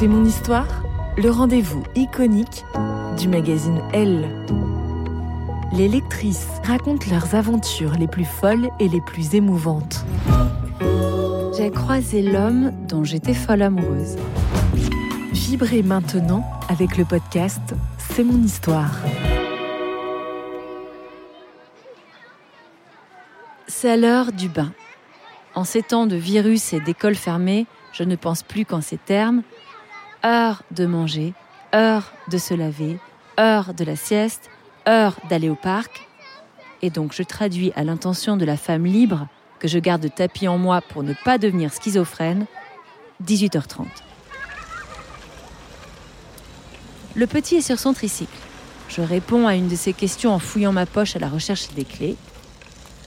C'est mon histoire, le rendez-vous iconique du magazine Elle. Les lectrices racontent leurs aventures les plus folles et les plus émouvantes. J'ai croisé l'homme dont j'étais folle amoureuse. Vibrez maintenant avec le podcast C'est mon histoire. C'est l'heure du bain. En ces temps de virus et d'écoles fermées, je ne pense plus qu'en ces termes. Heure de manger, heure de se laver, heure de la sieste, heure d'aller au parc. Et donc je traduis à l'intention de la femme libre que je garde tapis en moi pour ne pas devenir schizophrène, 18h30. Le petit est sur son tricycle. Je réponds à une de ses questions en fouillant ma poche à la recherche des clés.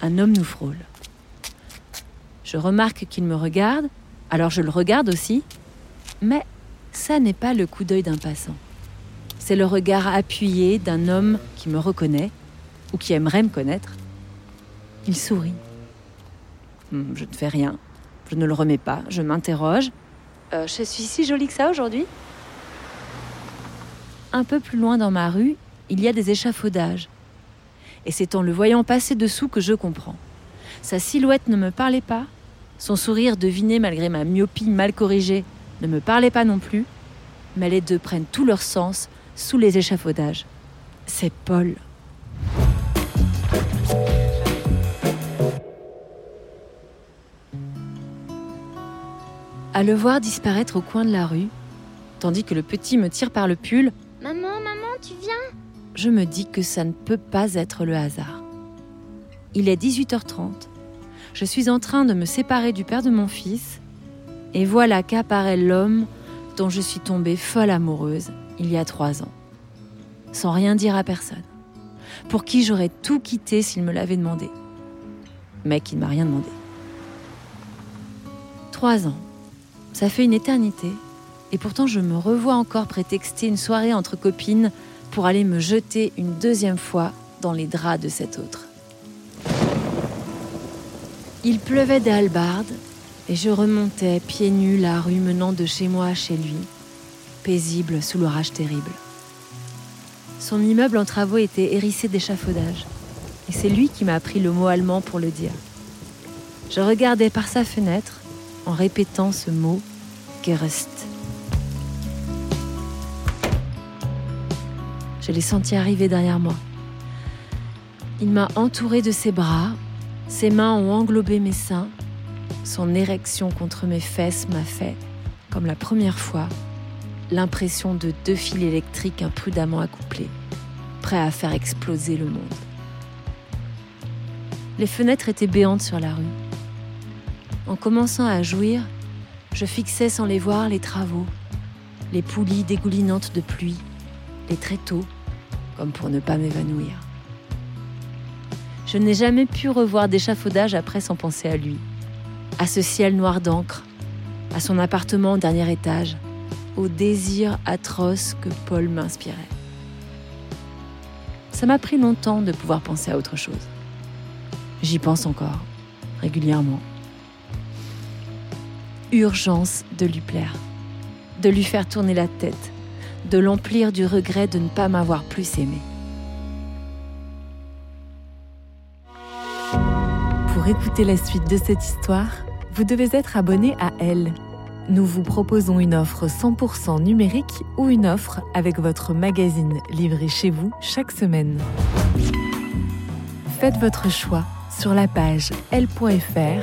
Un homme nous frôle. Je remarque qu'il me regarde, alors je le regarde aussi, mais ça n'est pas le coup d'œil d'un passant. C'est le regard appuyé d'un homme qui me reconnaît, ou qui aimerait me connaître. Il sourit. Hmm, Je ne fais rien. Je ne le remets pas. Je m'interroge. Euh, je suis si jolie que ça aujourd'hui Un peu plus loin dans ma rue, il y a des échafaudages. Et c'est en le voyant passer dessous que je comprends. Sa silhouette ne me parlait pas. Son sourire deviné malgré ma myopie mal corrigée ne me parlait pas non plus. Mais les deux prennent tout leur sens sous les échafaudages. C'est Paul. À le voir disparaître au coin de la rue, tandis que le petit me tire par le pull, Maman, maman, tu viens? Je me dis que ça ne peut pas être le hasard. Il est 18h30. Je suis en train de me séparer du père de mon fils, et voilà qu'apparaît l'homme dont je suis tombée folle amoureuse il y a trois ans, sans rien dire à personne, pour qui j'aurais tout quitté s'il me l'avait demandé, mais qui ne m'a rien demandé. Trois ans, ça fait une éternité, et pourtant je me revois encore prétexter une soirée entre copines pour aller me jeter une deuxième fois dans les draps de cet autre. Il pleuvait des halbardes et je remontais pieds nus la rue menant de chez moi à chez lui, paisible sous l'orage terrible. Son immeuble en travaux était hérissé d'échafaudages et c'est lui qui m'a appris le mot allemand pour le dire. Je regardais par sa fenêtre en répétant ce mot Gerst. Je l'ai senti arriver derrière moi. Il m'a entouré de ses bras, ses mains ont englobé mes seins, son érection contre mes fesses m'a fait, comme la première fois, l'impression de deux fils électriques imprudemment accouplés, prêts à faire exploser le monde. Les fenêtres étaient béantes sur la rue. En commençant à jouir, je fixais sans les voir les travaux, les poulies dégoulinantes de pluie, les tréteaux, comme pour ne pas m'évanouir. Je n'ai jamais pu revoir d'échafaudage après sans penser à lui, à ce ciel noir d'encre, à son appartement au dernier étage, au désir atroce que Paul m'inspirait. Ça m'a pris longtemps de pouvoir penser à autre chose. J'y pense encore, régulièrement. Urgence de lui plaire, de lui faire tourner la tête, de l'emplir du regret de ne pas m'avoir plus aimé. Pour écouter la suite de cette histoire, vous devez être abonné à Elle. Nous vous proposons une offre 100% numérique ou une offre avec votre magazine livré chez vous chaque semaine. Faites votre choix sur la page l.fr